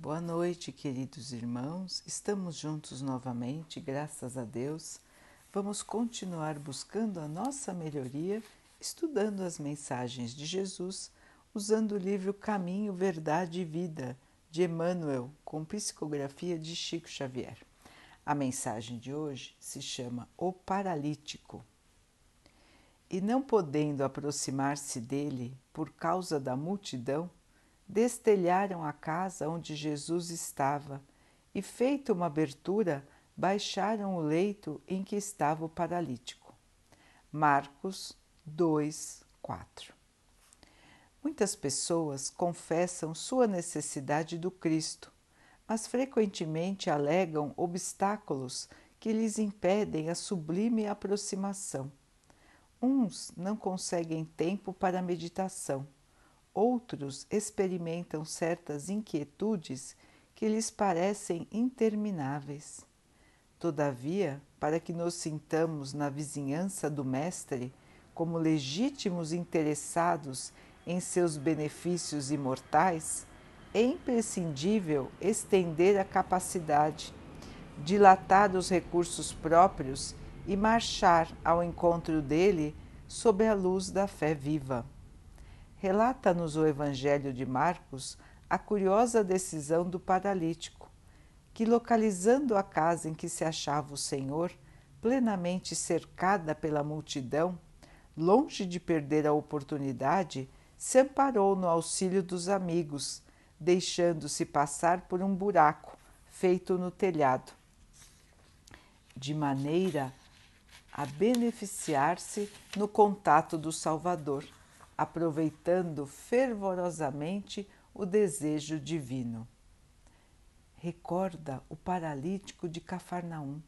Boa noite, queridos irmãos. Estamos juntos novamente, graças a Deus. Vamos continuar buscando a nossa melhoria, estudando as mensagens de Jesus, usando o livro Caminho, Verdade e Vida de Emmanuel, com psicografia de Chico Xavier. A mensagem de hoje se chama O Paralítico. E não podendo aproximar-se dele por causa da multidão, destelharam a casa onde Jesus estava e, feita uma abertura, baixaram o leito em que estava o paralítico. Marcos 2, 4 Muitas pessoas confessam sua necessidade do Cristo, mas frequentemente alegam obstáculos que lhes impedem a sublime aproximação. Uns não conseguem tempo para a meditação Outros experimentam certas inquietudes que lhes parecem intermináveis. Todavia, para que nos sintamos na vizinhança do Mestre como legítimos interessados em seus benefícios imortais, é imprescindível estender a capacidade, dilatar os recursos próprios e marchar ao encontro dele sob a luz da fé viva relata-nos o Evangelho de Marcos a curiosa decisão do paralítico, que, localizando a casa em que se achava o Senhor, plenamente cercada pela multidão, longe de perder a oportunidade, se amparou no auxílio dos amigos, deixando-se passar por um buraco feito no telhado, de maneira a beneficiar-se no contato do Salvador aproveitando fervorosamente o desejo divino. Recorda o paralítico de Cafarnaum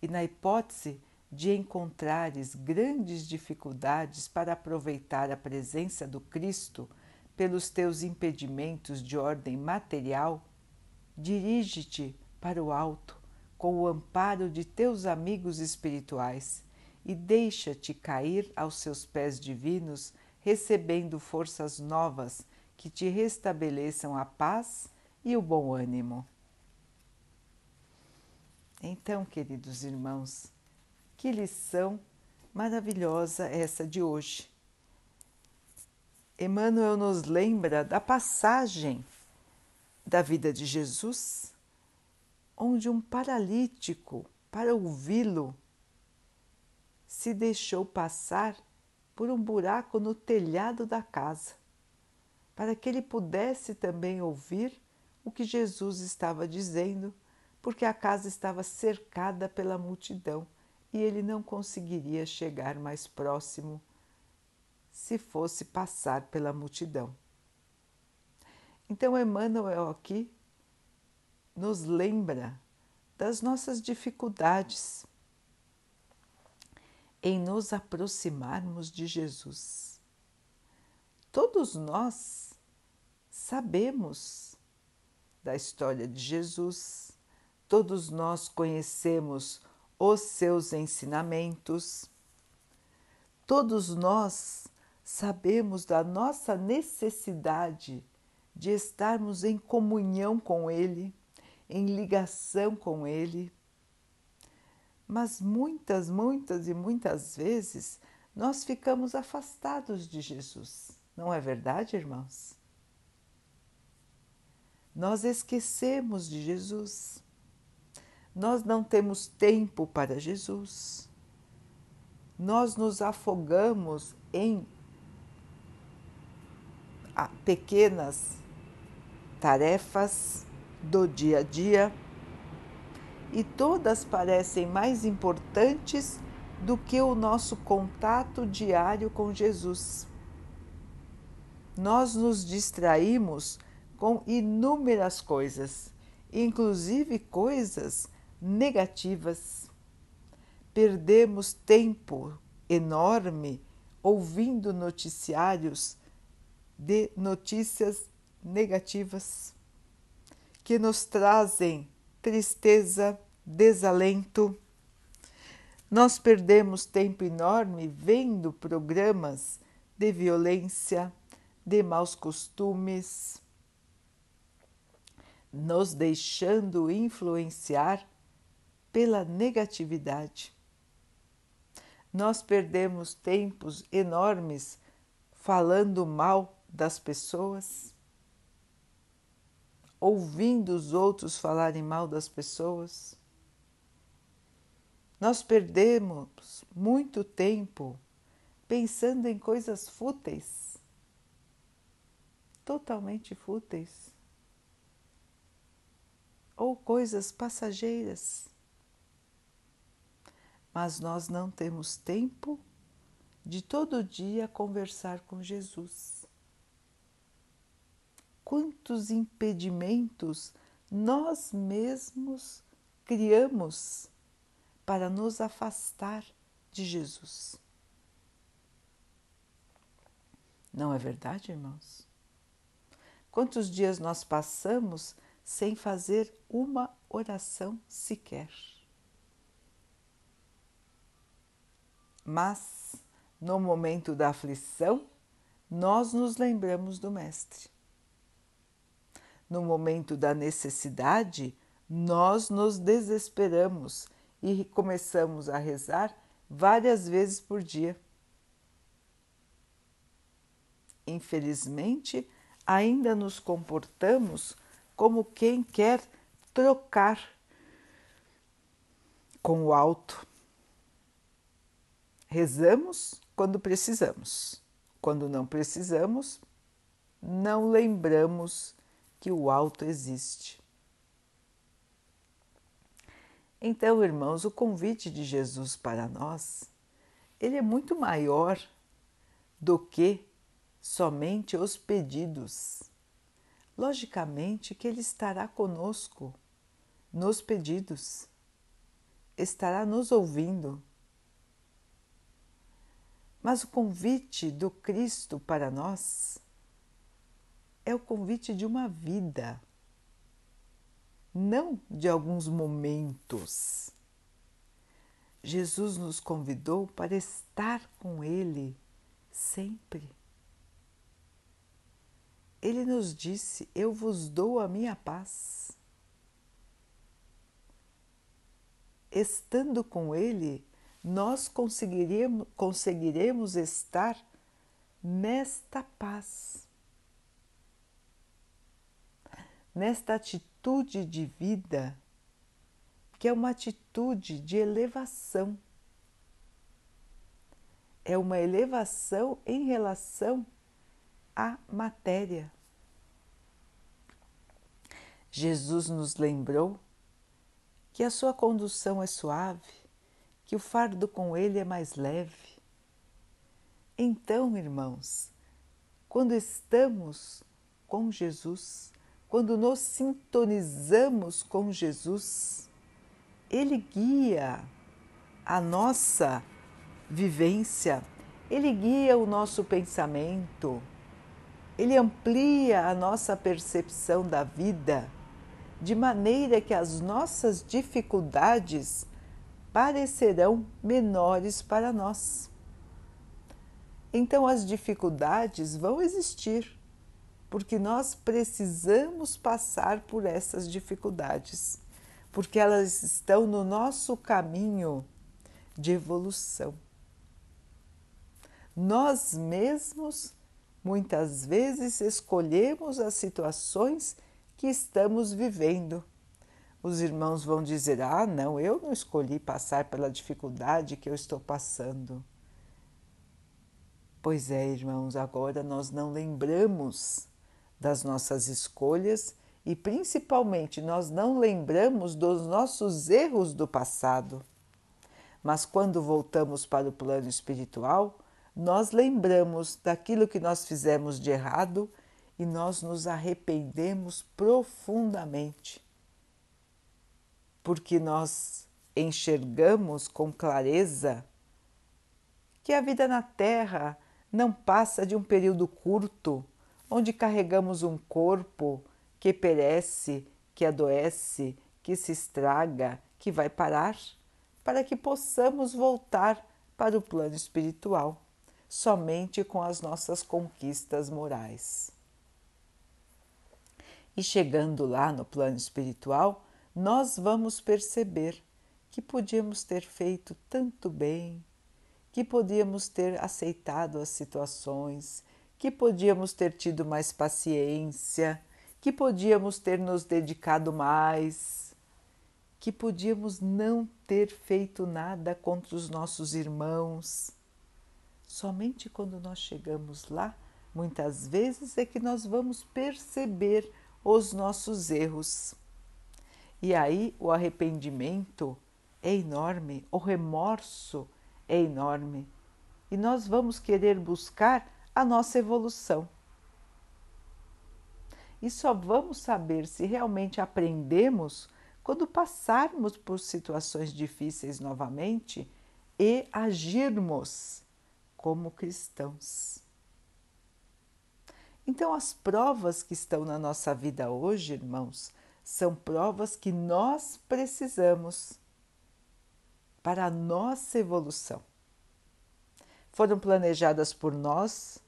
e, na hipótese de encontrares grandes dificuldades para aproveitar a presença do Cristo pelos teus impedimentos de ordem material, dirige-te para o alto com o amparo de teus amigos espirituais e deixa-te cair aos seus pés divinos recebendo forças novas que te restabeleçam a paz e o bom ânimo. Então, queridos irmãos, que lição maravilhosa essa de hoje. Emmanuel nos lembra da passagem da vida de Jesus, onde um paralítico, para ouvi-lo, se deixou passar por um buraco no telhado da casa, para que ele pudesse também ouvir o que Jesus estava dizendo, porque a casa estava cercada pela multidão e ele não conseguiria chegar mais próximo se fosse passar pela multidão. Então, Emmanuel aqui nos lembra das nossas dificuldades em nos aproximarmos de Jesus. Todos nós sabemos da história de Jesus, todos nós conhecemos os seus ensinamentos, todos nós sabemos da nossa necessidade de estarmos em comunhão com Ele, em ligação com Ele mas muitas, muitas e muitas vezes nós ficamos afastados de Jesus. Não é verdade, irmãos? Nós esquecemos de Jesus. Nós não temos tempo para Jesus. Nós nos afogamos em ah, pequenas tarefas do dia a dia e todas parecem mais importantes do que o nosso contato diário com Jesus. Nós nos distraímos com inúmeras coisas, inclusive coisas negativas. Perdemos tempo enorme ouvindo noticiários de notícias negativas que nos trazem tristeza, desalento. Nós perdemos tempo enorme vendo programas de violência, de maus costumes. nos deixando influenciar pela negatividade. Nós perdemos tempos enormes falando mal das pessoas, ouvindo os outros falarem mal das pessoas. Nós perdemos muito tempo pensando em coisas fúteis, totalmente fúteis, ou coisas passageiras. Mas nós não temos tempo de todo dia conversar com Jesus. Quantos impedimentos nós mesmos criamos para nos afastar de Jesus. Não é verdade, irmãos? Quantos dias nós passamos sem fazer uma oração sequer? Mas no momento da aflição, nós nos lembramos do Mestre. No momento da necessidade, nós nos desesperamos e começamos a rezar várias vezes por dia. Infelizmente, ainda nos comportamos como quem quer trocar com o alto. Rezamos quando precisamos. Quando não precisamos, não lembramos que o alto existe. Então, irmãos, o convite de Jesus para nós, ele é muito maior do que somente os pedidos. Logicamente que ele estará conosco nos pedidos, estará nos ouvindo mas o convite do Cristo para nós é o convite de uma vida, não de alguns momentos. Jesus nos convidou para estar com Ele sempre. Ele nos disse: Eu vos dou a minha paz. Estando com Ele, nós conseguiremos, conseguiremos estar nesta paz, nesta atitude de vida, que é uma atitude de elevação. É uma elevação em relação à matéria. Jesus nos lembrou que a sua condução é suave, que o fardo com ele é mais leve. Então, irmãos, quando estamos com Jesus, quando nos sintonizamos com Jesus, ele guia a nossa vivência, ele guia o nosso pensamento, ele amplia a nossa percepção da vida, de maneira que as nossas dificuldades parecerão menores para nós. Então, as dificuldades vão existir, porque nós precisamos passar por essas dificuldades, porque elas estão no nosso caminho de evolução. Nós mesmos, muitas vezes, escolhemos as situações que estamos vivendo os irmãos vão dizer: Ah, não, eu não escolhi passar pela dificuldade que eu estou passando. Pois é, irmãos, agora nós não lembramos das nossas escolhas e principalmente nós não lembramos dos nossos erros do passado. Mas quando voltamos para o plano espiritual, nós lembramos daquilo que nós fizemos de errado e nós nos arrependemos profundamente porque nós enxergamos com clareza que a vida na Terra não passa de um período curto, onde carregamos um corpo que perece, que adoece, que se estraga, que vai parar, para que possamos voltar para o plano espiritual, somente com as nossas conquistas morais. E chegando lá no plano espiritual, nós vamos perceber que podíamos ter feito tanto bem, que podíamos ter aceitado as situações, que podíamos ter tido mais paciência, que podíamos ter nos dedicado mais, que podíamos não ter feito nada contra os nossos irmãos. Somente quando nós chegamos lá, muitas vezes é que nós vamos perceber os nossos erros. E aí o arrependimento é enorme, o remorso é enorme. E nós vamos querer buscar a nossa evolução. E só vamos saber se realmente aprendemos quando passarmos por situações difíceis novamente e agirmos como cristãos. Então, as provas que estão na nossa vida hoje, irmãos, são provas que nós precisamos para a nossa evolução. Foram planejadas por nós,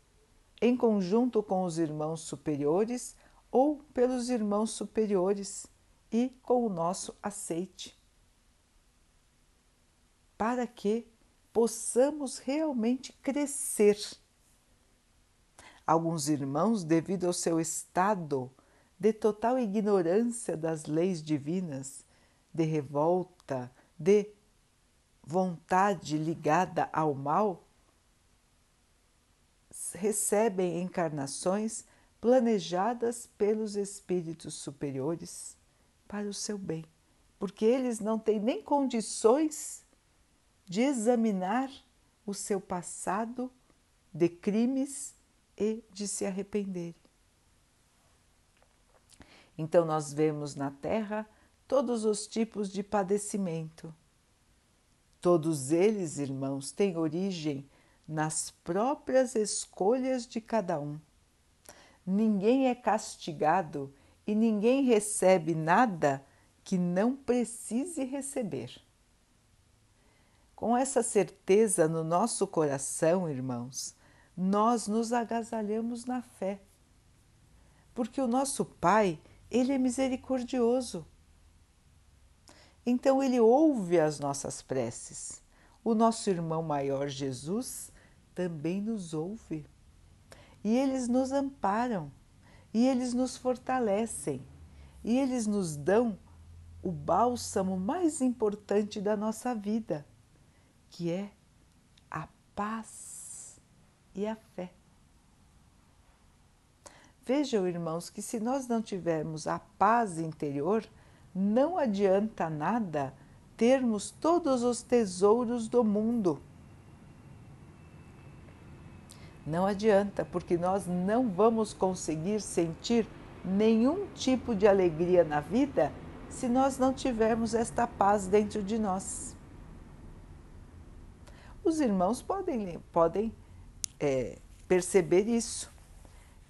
em conjunto com os irmãos superiores ou pelos irmãos superiores e com o nosso aceite, para que possamos realmente crescer. Alguns irmãos, devido ao seu estado de total ignorância das leis divinas, de revolta, de vontade ligada ao mal, recebem encarnações planejadas pelos espíritos superiores para o seu bem, porque eles não têm nem condições de examinar o seu passado de crimes e de se arrepender. Então, nós vemos na Terra todos os tipos de padecimento Todos eles, irmãos, têm origem nas próprias escolhas de cada um. Ninguém é castigado e ninguém recebe nada que não precise receber. Com essa certeza no nosso coração, irmãos, nós nos agasalhamos na fé. Porque o nosso Pai, ele é misericordioso. Então ele ouve as nossas preces. O nosso irmão maior Jesus também nos ouve. E eles nos amparam, e eles nos fortalecem, e eles nos dão o bálsamo mais importante da nossa vida, que é a paz e a fé. Vejam, irmãos, que se nós não tivermos a paz interior, não adianta nada termos todos os tesouros do mundo. Não adianta, porque nós não vamos conseguir sentir nenhum tipo de alegria na vida se nós não tivermos esta paz dentro de nós. Os irmãos podem, podem é, perceber isso.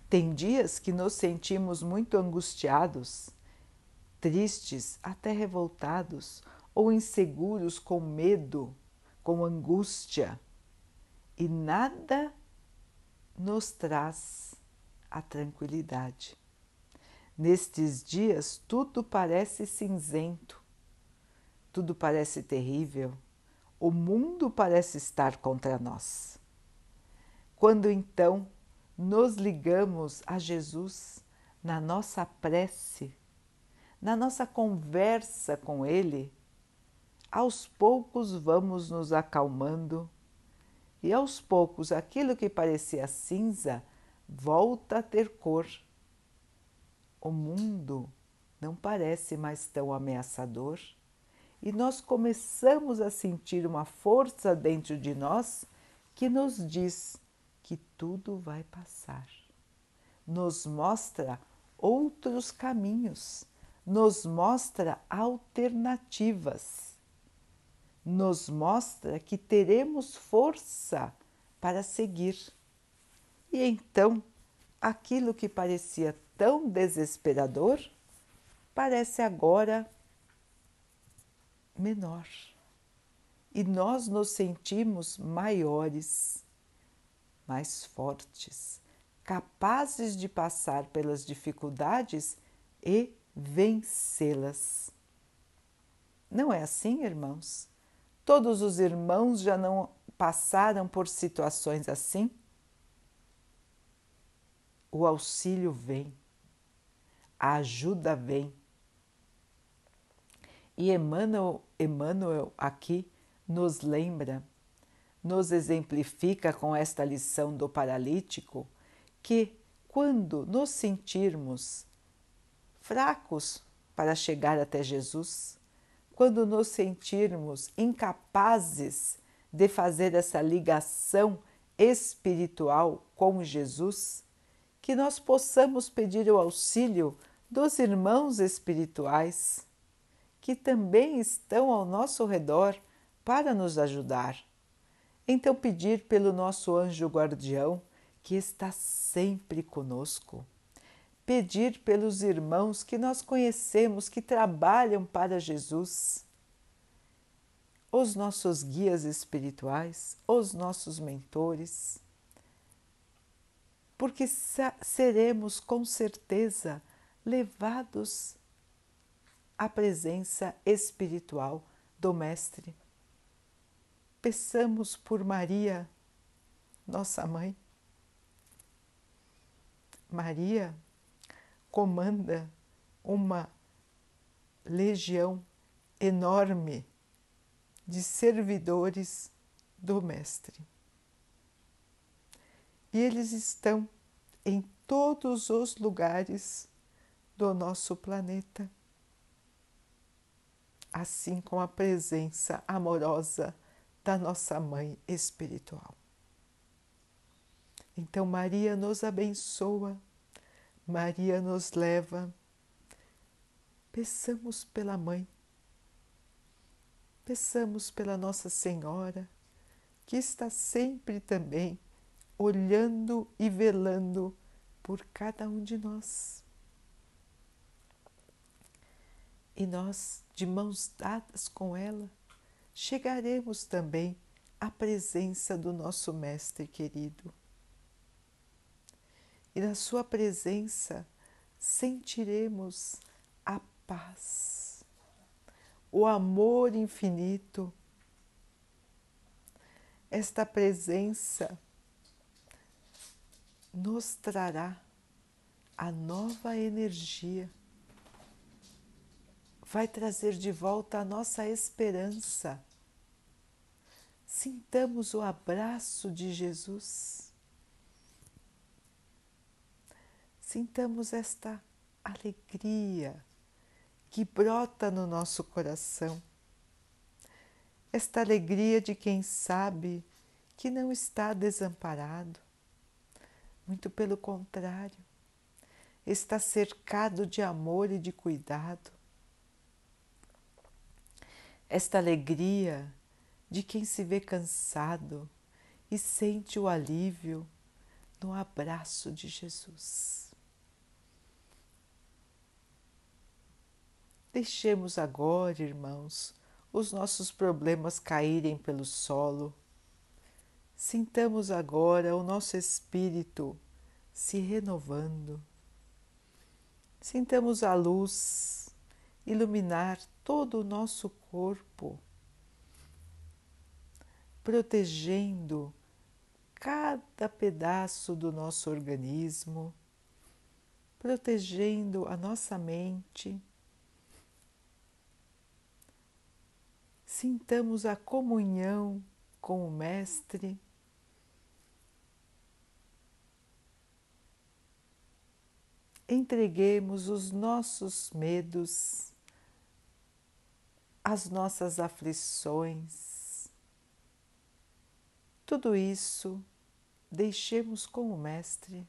Tem dias que nos sentimos muito angustiados, tristes, até revoltados ou inseguros com medo, com angústia, e nada nos traz a tranquilidade. Nestes dias, tudo parece cinzento, tudo parece terrível, o mundo parece estar contra nós. Quando então nos ligamos a Jesus na nossa prece, na nossa conversa com Ele, aos poucos vamos nos acalmando e aos poucos aquilo que parecia cinza volta a ter cor. O mundo não parece mais tão ameaçador e nós começamos a sentir uma força dentro de nós que nos diz que tudo vai passar. Nos mostra outros caminhos nos mostra alternativas, nos mostra que teremos força para seguir. E então, aquilo que parecia tão desesperador parece agora menor. E nós nos sentimos maiores, mais fortes, capazes de passar pelas dificuldades e vencê-las. Não é assim, irmãos? Todos os irmãos já não passaram por situações assim? O auxílio vem, a ajuda vem. E Emmanuel, Emmanuel aqui nos lembra, nos exemplifica com esta lição do paralítico que, quando nos sentirmos fracos para chegar até Jesus, quando nos sentirmos incapazes de fazer essa ligação espiritual com Jesus, que nós possamos pedir o auxílio dos irmãos espirituais que também estão ao nosso redor para nos ajudar. Então, pedir pelo nosso anjo guardião que está sempre conosco pedir pelos irmãos que nós conhecemos que trabalham para Jesus, os nossos guias espirituais, os nossos mentores, porque seremos com certeza levados à presença espiritual do Mestre. Peçamos por Maria, nossa mãe. Maria comanda uma legião enorme de servidores do Mestre. E eles estão em todos os lugares do nosso planeta, assim com a presença amorosa da nossa Mãe Espiritual. Então, Maria nos abençoa Maria nos leva. Peçamos pela Mãe, peçamos pela Nossa Senhora, que está sempre também olhando e velando por cada um de nós. E nós, de mãos dadas com ela, chegaremos também à presença do nosso Mestre querido e na Sua presença sentiremos a paz, o amor infinito. Esta presença nos trará a nova energia, vai trazer de volta a nossa esperança. Sintamos o abraço de Jesus Sintamos esta alegria que brota no nosso coração, esta alegria de quem sabe que não está desamparado, muito pelo contrário, está cercado de amor e de cuidado. Esta alegria de quem se vê cansado e sente o alívio no abraço de Jesus. Deixemos agora, irmãos, os nossos problemas caírem pelo solo. Sintamos agora o nosso espírito se renovando. Sintamos a luz iluminar todo o nosso corpo, protegendo cada pedaço do nosso organismo, protegendo a nossa mente sintamos a comunhão com o Mestre. Entreguemos os nossos medos, as nossas aflições, tudo isso deixemos com o Mestre.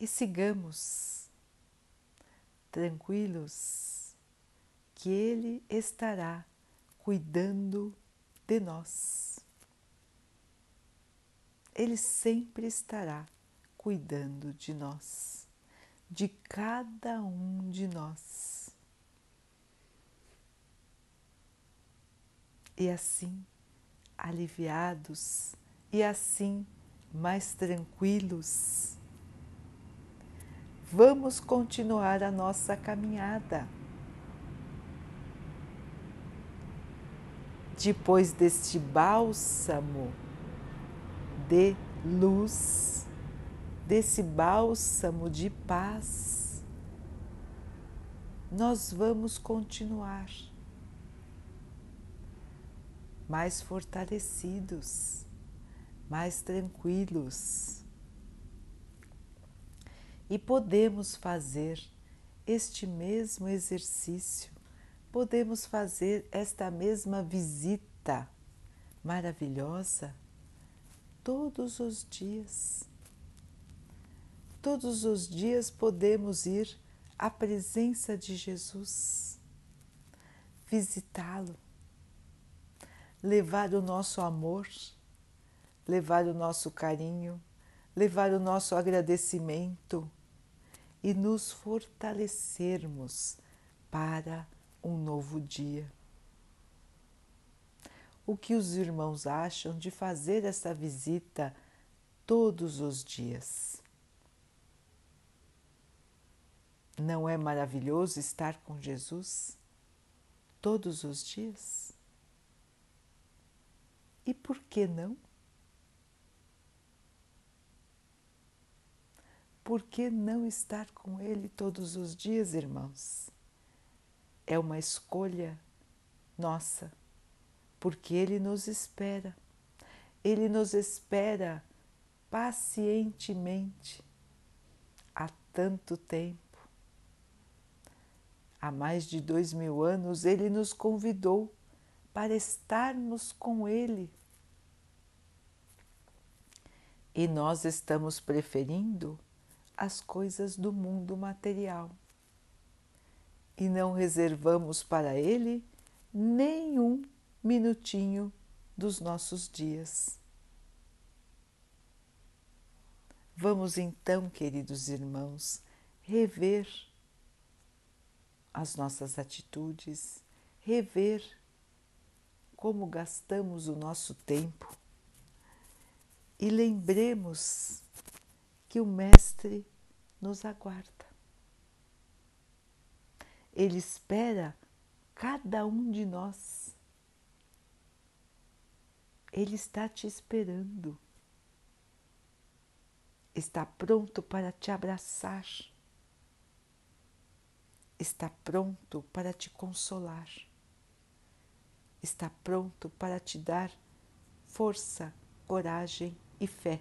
E sigamos tranquilos que Ele estará cuidando de nós. Ele sempre estará cuidando de nós, de cada um de nós. E assim, aliviados e assim mais tranquilos, vamos continuar a nossa caminhada. Depois deste bálsamo de luz, desse bálsamo de paz, nós vamos continuar mais fortalecidos, mais tranquilos. E podemos fazer este mesmo exercício, podemos fazer esta mesma visita maravilhosa todos os dias. Todos os dias podemos ir à presença de Jesus, visitá-lo levar o nosso amor, levar o nosso carinho, levar o nosso agradecimento e nos fortalecermos para um novo dia. O que os irmãos acham de fazer essa visita todos os dias? Não é maravilhoso estar com Jesus todos os dias? E por que não? Por que não estar com Ele todos os dias, irmãos? É uma escolha nossa, porque Ele nos espera. Ele nos espera pacientemente há tanto tempo. Há mais de dois mil anos, Ele nos convidou para estarmos com Ele e nós estamos preferindo as coisas do mundo material e não reservamos para ele nenhum minutinho dos nossos dias. Vamos então, queridos irmãos, rever as nossas atitudes, rever como gastamos o nosso tempo e lembremos que o Mestre nos aguarda. Ele espera cada um de nós. Ele está te esperando. Está pronto para te abraçar. Está pronto para te consolar. Está pronto para te dar força, coragem e fé.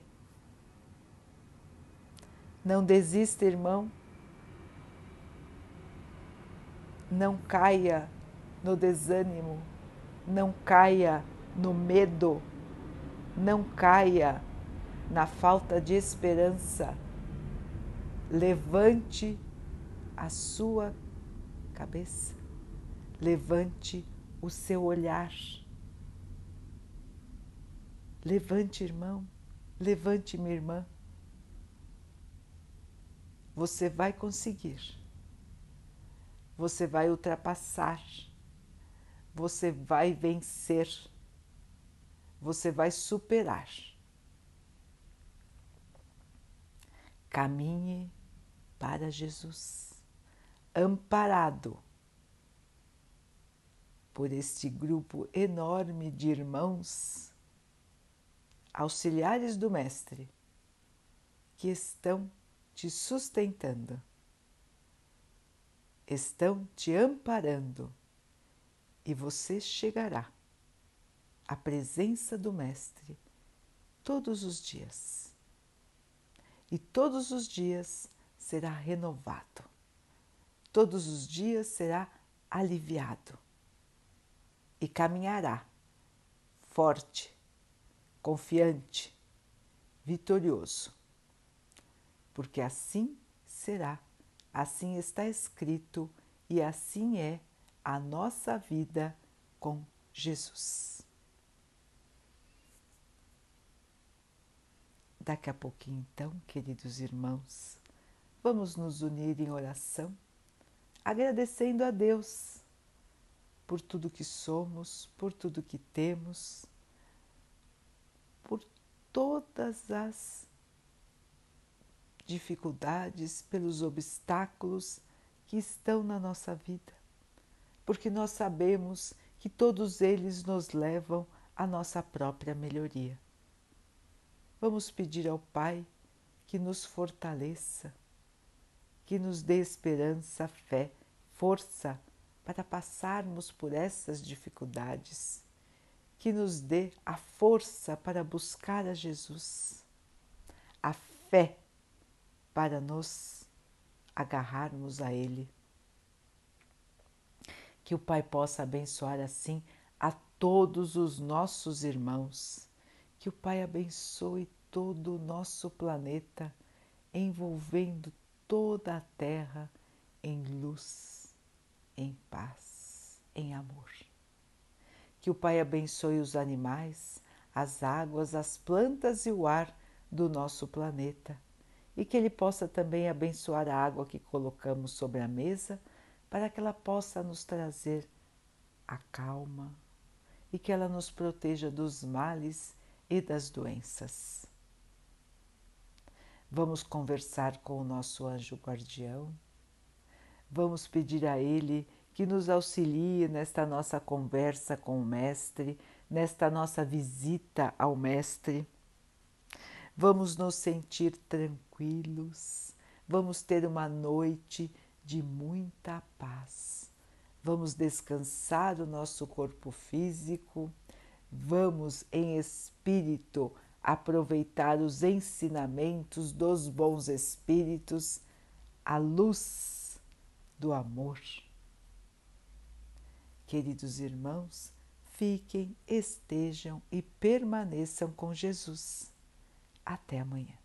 Não desista, irmão. Não caia no desânimo, não caia no medo, não caia na falta de esperança. Levante a sua cabeça, levante o seu olhar. Levante, irmão. Levante, minha irmã. Você vai conseguir. Você vai ultrapassar. Você vai vencer. Você vai superar. Caminhe para Jesus, amparado por este grupo enorme de irmãos auxiliares do Mestre que estão te sustentando, estão te amparando e você chegará à presença do Mestre todos os dias. E todos os dias será renovado, todos os dias será aliviado e caminhará forte confiante, vitorioso. Porque assim será, assim está escrito e assim é a nossa vida com Jesus. Daqui a pouquinho, então, queridos irmãos, vamos nos unir em oração, agradecendo a Deus por tudo que somos, por tudo que temos por todas as dificuldades, pelos obstáculos que estão na nossa vida, porque nós sabemos que todos eles nos levam à nossa própria melhoria. Vamos pedir ao Pai que nos fortaleça, que nos dê esperança, fé, força para passarmos por essas dificuldades, que nos dê a força para buscar a Jesus, a fé para nos agarrarmos a Ele. Que o Pai possa abençoar assim a todos os nossos irmãos. Que o Pai abençoe todo o nosso planeta, envolvendo toda a Terra em luz, em paz, em amor. Que o Pai abençoe os animais, as águas, as plantas e o ar do nosso planeta e que Ele possa também abençoar a água que colocamos sobre a mesa para que ela possa nos trazer a calma e que ela nos proteja dos males e das doenças. Vamos conversar com o nosso anjo guardião, vamos pedir a ele que nos auxilie nesta nossa conversa com o Mestre, nesta nossa visita ao Mestre Vamos nos sentir tranquilos, vamos ter uma noite de muita paz. Vamos descansar o nosso corpo físico, vamos em espírito aproveitar os ensinamentos dos bons espíritos, a luz do amor. Queridos irmãos, fiquem, estejam e permaneçam com Jesus. Até amanhã.